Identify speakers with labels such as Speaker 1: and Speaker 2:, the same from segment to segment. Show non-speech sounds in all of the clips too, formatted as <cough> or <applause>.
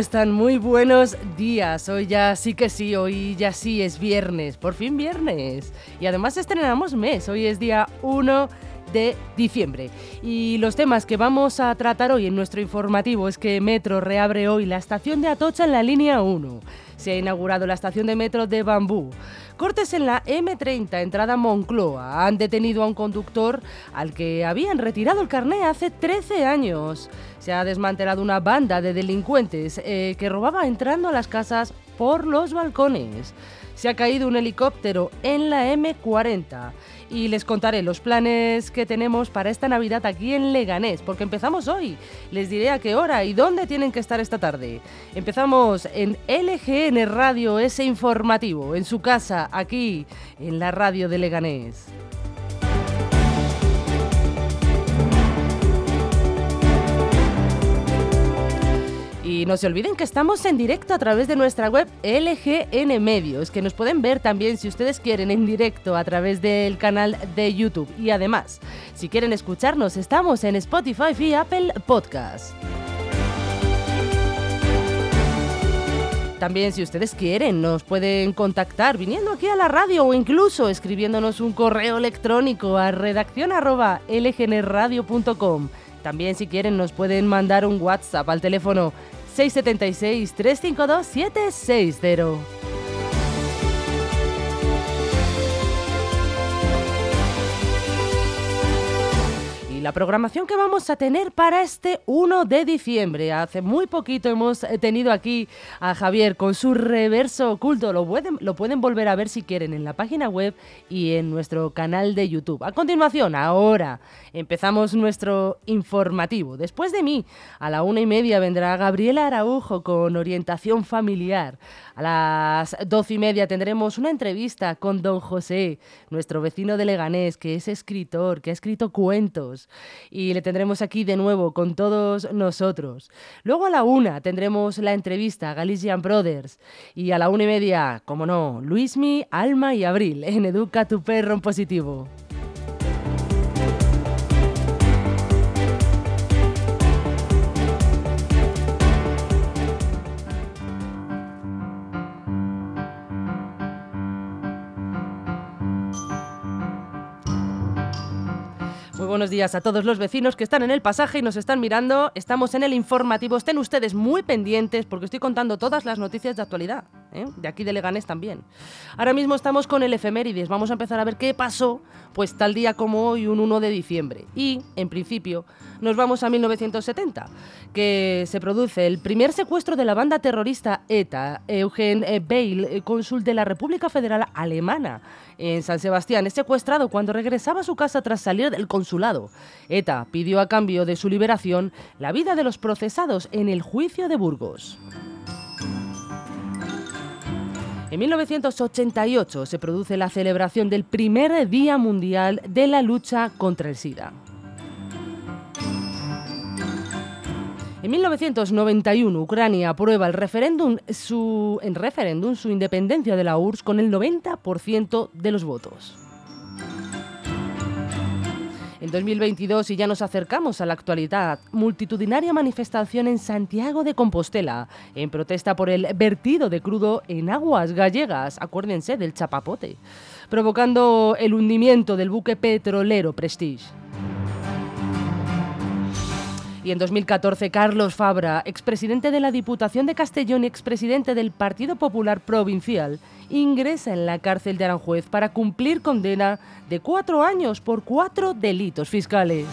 Speaker 1: Están? Muy buenos días. Hoy ya sí que sí, hoy ya sí es viernes, por fin viernes. Y además estrenamos mes, hoy es día 1 de diciembre. Y los temas que vamos a tratar hoy en nuestro informativo es que Metro reabre hoy la estación de Atocha en la línea 1. Se ha inaugurado la estación de metro de Bambú. Cortes en la M30, entrada Moncloa. Han detenido a un conductor al que habían retirado el carné hace 13 años. Se ha desmantelado una banda de delincuentes eh, que robaba entrando a las casas por los balcones. Se ha caído un helicóptero en la M40 y les contaré los planes que tenemos para esta Navidad aquí en Leganés, porque empezamos hoy. Les diré a qué hora y dónde tienen que estar esta tarde. Empezamos en LGN Radio, ese informativo, en su casa, aquí, en la radio de Leganés. Y no se olviden que estamos en directo a través de nuestra web LGN Medios, que nos pueden ver también si ustedes quieren en directo a través del canal de YouTube. Y además, si quieren escucharnos, estamos en Spotify y Apple Podcast. También si ustedes quieren nos pueden contactar viniendo aquí a la radio o incluso escribiéndonos un correo electrónico a redacción@lgnradio.com. También si quieren nos pueden mandar un WhatsApp al teléfono 676-352-760. La programación que vamos a tener para este 1 de diciembre. Hace muy poquito hemos tenido aquí a Javier con su reverso oculto. Lo pueden, lo pueden volver a ver si quieren en la página web y en nuestro canal de YouTube. A continuación, ahora empezamos nuestro informativo. Después de mí, a la una y media vendrá Gabriela Araujo con orientación familiar. A las doce y media tendremos una entrevista con don José, nuestro vecino de Leganés, que es escritor, que ha escrito cuentos. Y le tendremos aquí de nuevo con todos nosotros. Luego a la una tendremos la entrevista a Galician Brothers. Y a la una y media, como no, Luismi, Alma y Abril en Educa tu perro en positivo. Buenos días a todos los vecinos que están en el pasaje y nos están mirando. Estamos en el informativo. Estén ustedes muy pendientes porque estoy contando todas las noticias de actualidad. ¿eh? De aquí de Leganés también. Ahora mismo estamos con el efemérides. Vamos a empezar a ver qué pasó pues tal día como hoy, un 1 de diciembre. Y, en principio, nos vamos a 1970, que se produce el primer secuestro de la banda terrorista ETA, Eugen Beil, cónsul de la República Federal Alemana en San Sebastián. Es secuestrado cuando regresaba a su casa tras salir del consulado. ETA pidió a cambio de su liberación la vida de los procesados en el juicio de Burgos. En 1988 se produce la celebración del primer Día Mundial de la Lucha contra el SIDA. En 1991, Ucrania aprueba el referéndum su, en referéndum su independencia de la URSS con el 90% de los votos. En 2022, y ya nos acercamos a la actualidad, multitudinaria manifestación en Santiago de Compostela, en protesta por el vertido de crudo en aguas gallegas, acuérdense del chapapote, provocando el hundimiento del buque petrolero Prestige. Y en 2014, Carlos Fabra, expresidente de la Diputación de Castellón y expresidente del Partido Popular Provincial, ingresa en la cárcel de Aranjuez para cumplir condena de cuatro años por cuatro delitos fiscales.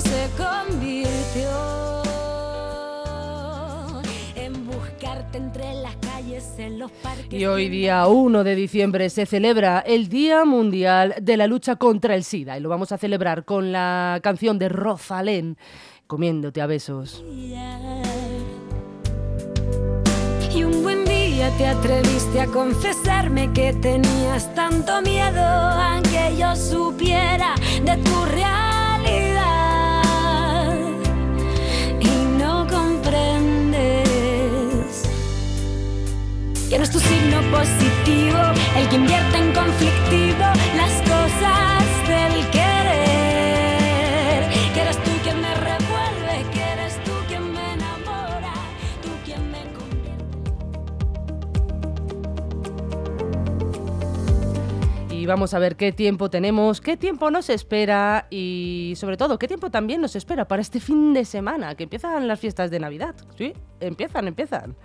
Speaker 2: se convirtió en buscarte entre las calles, en los parques.
Speaker 1: Y hoy día 1 de diciembre se celebra el Día Mundial de la Lucha contra el SIDA y lo vamos a celebrar con la canción de Rosalén, Comiéndote a besos.
Speaker 2: Día te atreviste a confesarme que tenías tanto miedo a que yo supiera de tu realidad. Y no comprendes que no es tu signo positivo el que invierte en conflictivo las
Speaker 1: Y vamos a ver qué tiempo tenemos, qué tiempo nos espera y sobre todo qué tiempo también nos espera para este fin de semana, que empiezan las fiestas de Navidad. Sí, empiezan, empiezan.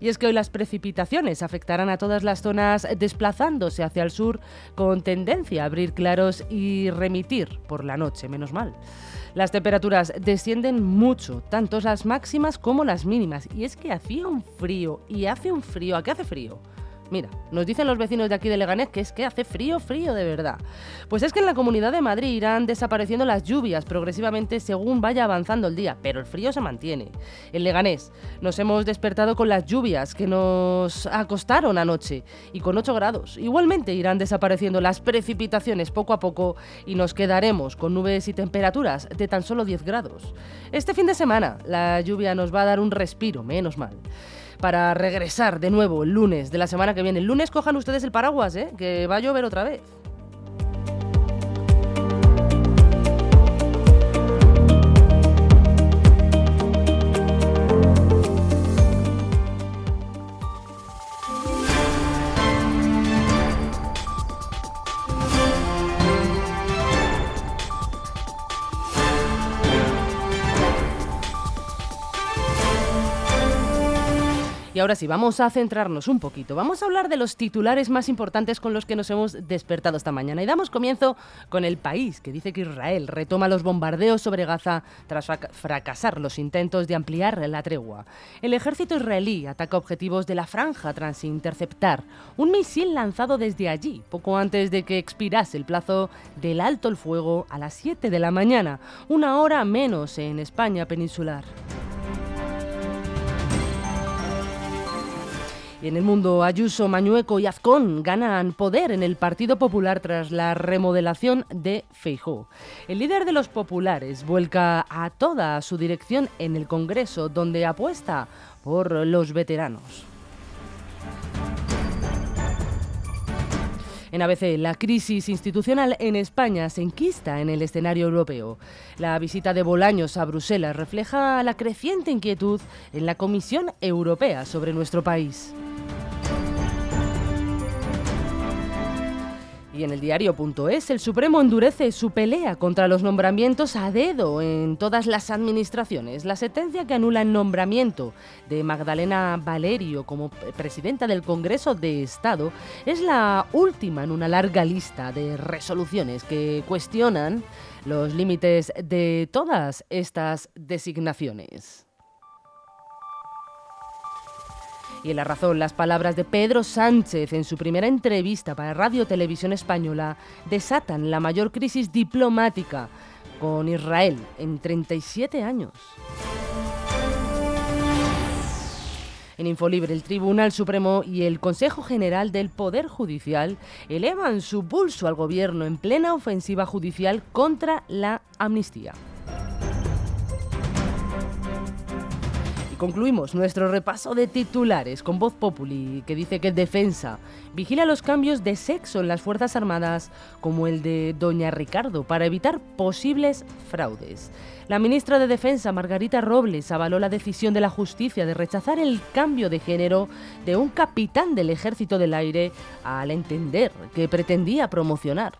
Speaker 1: Y es que hoy las precipitaciones afectarán a todas las zonas desplazándose hacia el sur con tendencia a abrir claros y remitir por la noche, menos mal. Las temperaturas descienden mucho, tanto las máximas como las mínimas. Y es que hacía un frío, y hace un frío, ¿a qué hace frío? Mira, nos dicen los vecinos de aquí de Leganés que es que hace frío, frío de verdad. Pues es que en la comunidad de Madrid irán desapareciendo las lluvias progresivamente según vaya avanzando el día, pero el frío se mantiene. En Leganés nos hemos despertado con las lluvias que nos acostaron anoche y con 8 grados. Igualmente irán desapareciendo las precipitaciones poco a poco y nos quedaremos con nubes y temperaturas de tan solo 10 grados. Este fin de semana la lluvia nos va a dar un respiro, menos mal para regresar de nuevo el lunes de la semana que viene. El lunes cojan ustedes el paraguas, ¿eh? que va a llover otra vez. Ahora sí, vamos a centrarnos un poquito. Vamos a hablar de los titulares más importantes con los que nos hemos despertado esta mañana. Y damos comienzo con el país, que dice que Israel retoma los bombardeos sobre Gaza tras frac- fracasar los intentos de ampliar la tregua. El ejército israelí ataca objetivos de la franja tras interceptar un misil lanzado desde allí, poco antes de que expirase el plazo del alto el fuego a las 7 de la mañana, una hora menos en España peninsular. Y en el mundo, Ayuso, Mañueco y Azcón ganan poder en el Partido Popular tras la remodelación de Feijó. El líder de los populares vuelca a toda su dirección en el Congreso, donde apuesta por los veteranos. En ABC, la crisis institucional en España se enquista en el escenario europeo. La visita de Bolaños a Bruselas refleja la creciente inquietud en la Comisión Europea sobre nuestro país. Y en el diario.es, el Supremo endurece su pelea contra los nombramientos a dedo en todas las administraciones. La sentencia que anula el nombramiento de Magdalena Valerio como presidenta del Congreso de Estado es la última en una larga lista de resoluciones que cuestionan los límites de todas estas designaciones. Y en la razón, las palabras de Pedro Sánchez en su primera entrevista para Radio Televisión Española desatan la mayor crisis diplomática con Israel en 37 años. En Infolibre, el Tribunal Supremo y el Consejo General del Poder Judicial elevan su pulso al gobierno en plena ofensiva judicial contra la amnistía. Concluimos nuestro repaso de titulares con Voz Populi, que dice que defensa vigila los cambios de sexo en las Fuerzas Armadas, como el de Doña Ricardo, para evitar posibles fraudes. La ministra de Defensa, Margarita Robles, avaló la decisión de la justicia de rechazar el cambio de género de un capitán del Ejército del Aire al entender que pretendía promocionar.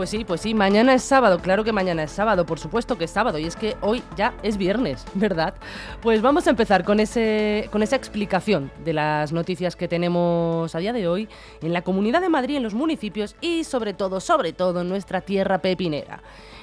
Speaker 1: Pues sí, pues sí, mañana es sábado, claro que mañana es sábado, por supuesto que es sábado, y es que hoy ya es viernes, <laughs> ¿verdad? Pues vamos a empezar con, ese, con esa explicación de las noticias que tenemos a día de hoy en la Comunidad de Madrid, en los municipios y sobre todo, sobre todo en nuestra tierra pepinera.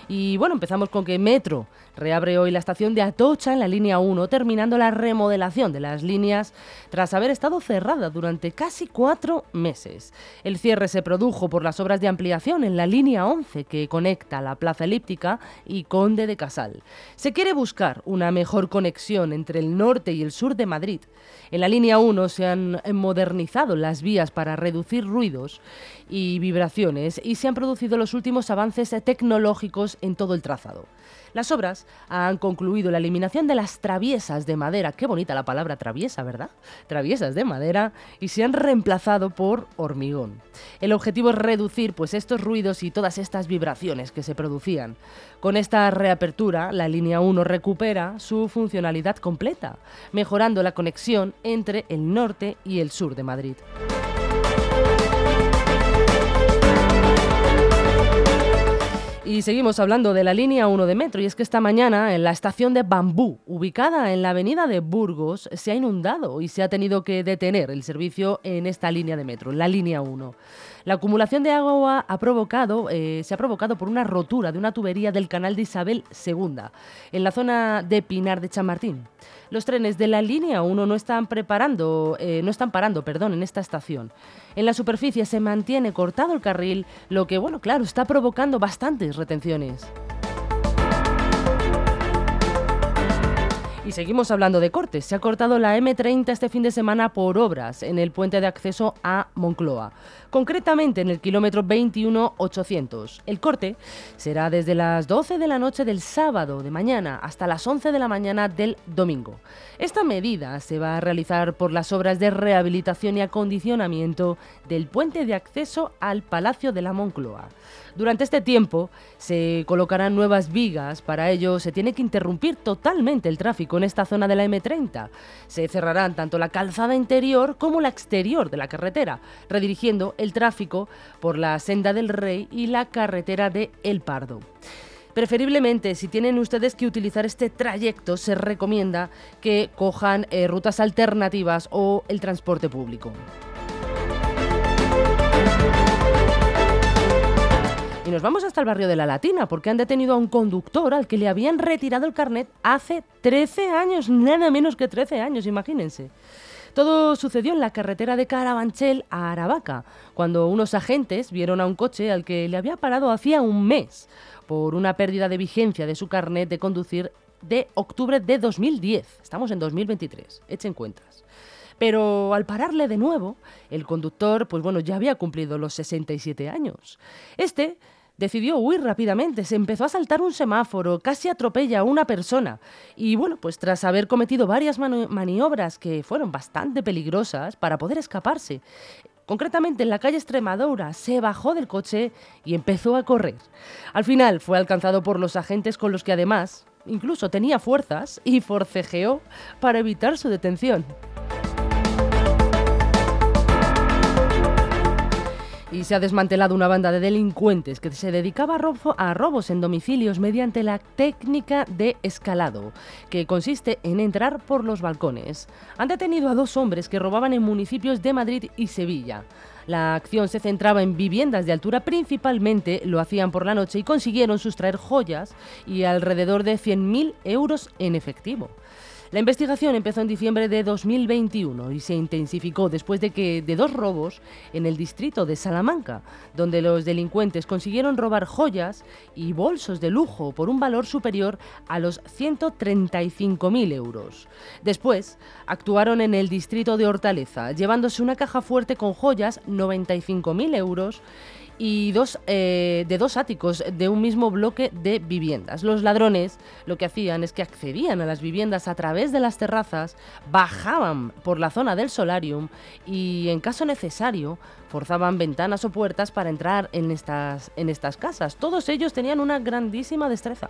Speaker 1: Y bueno, empezamos con que Metro reabre hoy la estación de Atocha en la línea 1, terminando la remodelación de las líneas tras haber estado cerrada durante casi cuatro meses. El cierre se produjo por las obras de ampliación en la línea 11 que conecta la Plaza Elíptica y Conde de Casal. Se quiere buscar una mejor conexión entre el norte y el sur de Madrid. En la línea 1 se han modernizado las vías para reducir ruidos y vibraciones y se han producido los últimos avances tecnológicos en todo el trazado. Las obras han concluido la eliminación de las traviesas de madera, qué bonita la palabra traviesa, ¿verdad? Traviesas de madera y se han reemplazado por hormigón. El objetivo es reducir pues estos ruidos y todas estas vibraciones que se producían. Con esta reapertura, la línea 1 recupera su funcionalidad completa, mejorando la conexión entre el norte y el sur de Madrid. Y seguimos hablando de la línea 1 de metro, y es que esta mañana en la estación de Bambú, ubicada en la avenida de Burgos, se ha inundado y se ha tenido que detener el servicio en esta línea de metro, la línea 1. La acumulación de agua ha provocado, eh, se ha provocado por una rotura de una tubería del canal de Isabel II, en la zona de Pinar de Chamartín. Los trenes de la línea 1 no están preparando, eh, no están parando, perdón, en esta estación. En la superficie se mantiene cortado el carril, lo que, bueno, claro, está provocando bastantes retenciones. Y seguimos hablando de cortes. Se ha cortado la M30 este fin de semana por obras en el puente de acceso a Moncloa, concretamente en el kilómetro 21800. El corte será desde las 12 de la noche del sábado de mañana hasta las 11 de la mañana del domingo. Esta medida se va a realizar por las obras de rehabilitación y acondicionamiento del puente de acceso al Palacio de la Moncloa. Durante este tiempo se colocarán nuevas vigas, para ello se tiene que interrumpir totalmente el tráfico en esta zona de la M30. Se cerrarán tanto la calzada interior como la exterior de la carretera, redirigiendo el tráfico por la senda del Rey y la carretera de El Pardo. Preferiblemente, si tienen ustedes que utilizar este trayecto, se recomienda que cojan eh, rutas alternativas o el transporte público. Y nos vamos hasta el barrio de La Latina, porque han detenido a un conductor al que le habían retirado el carnet hace 13 años, nada menos que 13 años, imagínense. Todo sucedió en la carretera de Carabanchel a Aravaca, cuando unos agentes vieron a un coche al que le había parado hacía un mes por una pérdida de vigencia de su carnet de conducir de octubre de 2010. Estamos en 2023, echen cuentas. Pero al pararle de nuevo, el conductor, pues bueno, ya había cumplido los 67 años. Este decidió huir rápidamente, se empezó a saltar un semáforo, casi atropella a una persona. Y bueno, pues tras haber cometido varias maniobras que fueron bastante peligrosas para poder escaparse, concretamente en la calle Extremadura, se bajó del coche y empezó a correr. Al final fue alcanzado por los agentes con los que además incluso tenía fuerzas y forcejeó para evitar su detención. Y se ha desmantelado una banda de delincuentes que se dedicaba a, robos en domicilios mediante la técnica de escalado, que consiste en entrar por los balcones. Han detenido a dos hombres que robaban en municipios de Madrid y Sevilla. La acción se centraba en viviendas de altura, principalmente lo hacían por la noche y consiguieron sustraer joyas y alrededor de 100.000 euros en efectivo. La investigación empezó en diciembre de 2021 y se intensificó después de que de dos robos en el distrito de Salamanca, donde los delincuentes consiguieron robar joyas y bolsos de lujo por un valor superior a los 135.000 euros. Después actuaron en el distrito de Hortaleza, llevándose una caja fuerte con joyas, 95.000 euros y dos, eh, de dos áticos de un mismo bloque de viviendas. Los ladrones lo que hacían es que accedían a las viviendas a través de las terrazas, bajaban por la zona del solarium y en caso necesario forzaban ventanas o puertas para entrar en estas, en estas casas. Todos ellos tenían una grandísima destreza.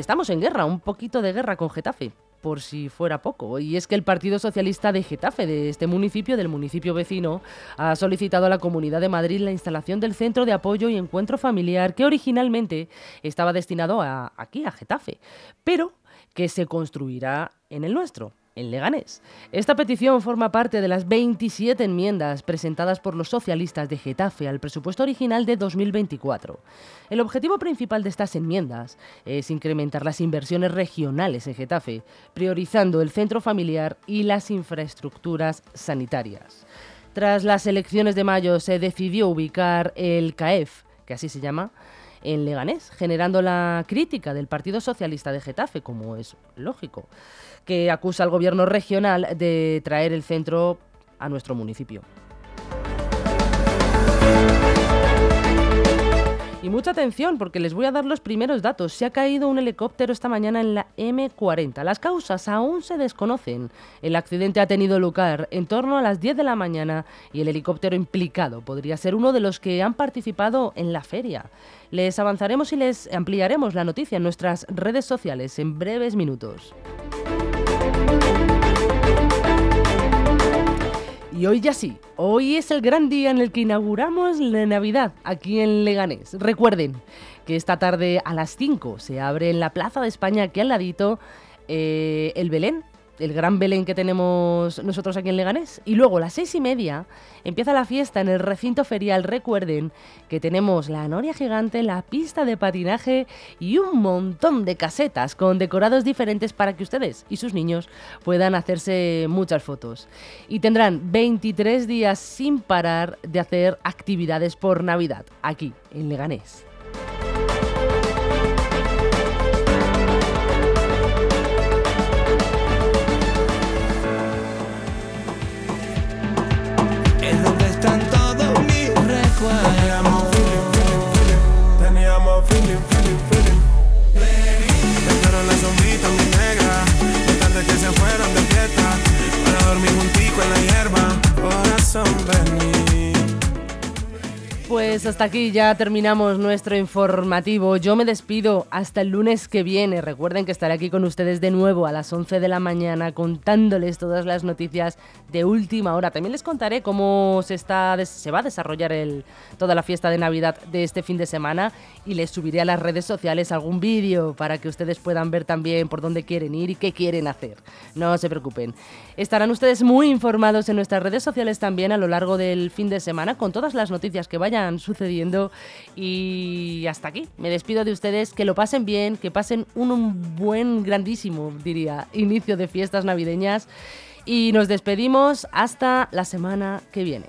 Speaker 1: Estamos en guerra, un poquito de guerra con Getafe, por si fuera poco. Y es que el Partido Socialista de Getafe, de este municipio, del municipio vecino, ha solicitado a la Comunidad de Madrid la instalación del Centro de Apoyo y Encuentro Familiar que originalmente estaba destinado a, aquí, a Getafe, pero que se construirá en el nuestro en Leganés. Esta petición forma parte de las 27 enmiendas presentadas por los socialistas de Getafe al presupuesto original de 2024. El objetivo principal de estas enmiendas es incrementar las inversiones regionales en Getafe, priorizando el centro familiar y las infraestructuras sanitarias. Tras las elecciones de mayo se decidió ubicar el CAEF, que así se llama, en Leganés, generando la crítica del Partido Socialista de Getafe, como es lógico que acusa al gobierno regional de traer el centro a nuestro municipio. Y mucha atención porque les voy a dar los primeros datos. Se ha caído un helicóptero esta mañana en la M40. Las causas aún se desconocen. El accidente ha tenido lugar en torno a las 10 de la mañana y el helicóptero implicado podría ser uno de los que han participado en la feria. Les avanzaremos y les ampliaremos la noticia en nuestras redes sociales en breves minutos. Y hoy ya sí, hoy es el gran día en el que inauguramos la Navidad aquí en Leganés. Recuerden que esta tarde a las 5 se abre en la Plaza de España, aquí al ladito, eh, el Belén el gran Belén que tenemos nosotros aquí en Leganés. Y luego a las seis y media empieza la fiesta en el recinto ferial. Recuerden que tenemos la noria gigante, la pista de patinaje y un montón de casetas con decorados diferentes para que ustedes y sus niños puedan hacerse muchas fotos. Y tendrán 23 días sin parar de hacer actividades por Navidad aquí en Leganés. Pues hasta aquí ya terminamos nuestro informativo. Yo me despido hasta el lunes que viene. Recuerden que estaré aquí con ustedes de nuevo a las 11 de la mañana contándoles todas las noticias de última hora. También les contaré cómo se, va a desarrollar toda la fiesta de Navidad de este fin de semana y les subiré a las redes sociales algún vídeo para que ustedes puedan ver también por dónde quieren ir y qué quieren hacer. No se preocupen. Estarán ustedes muy informados en nuestras redes sociales también a lo largo del fin de semana con todas las noticias que vayan sucediendo. Y hasta aquí. Me despido de ustedes. Que lo pasen bien, que pasen un, buen, grandísimo, diría, inicio de fiestas navideñas. Y nos despedimos hasta la semana que viene.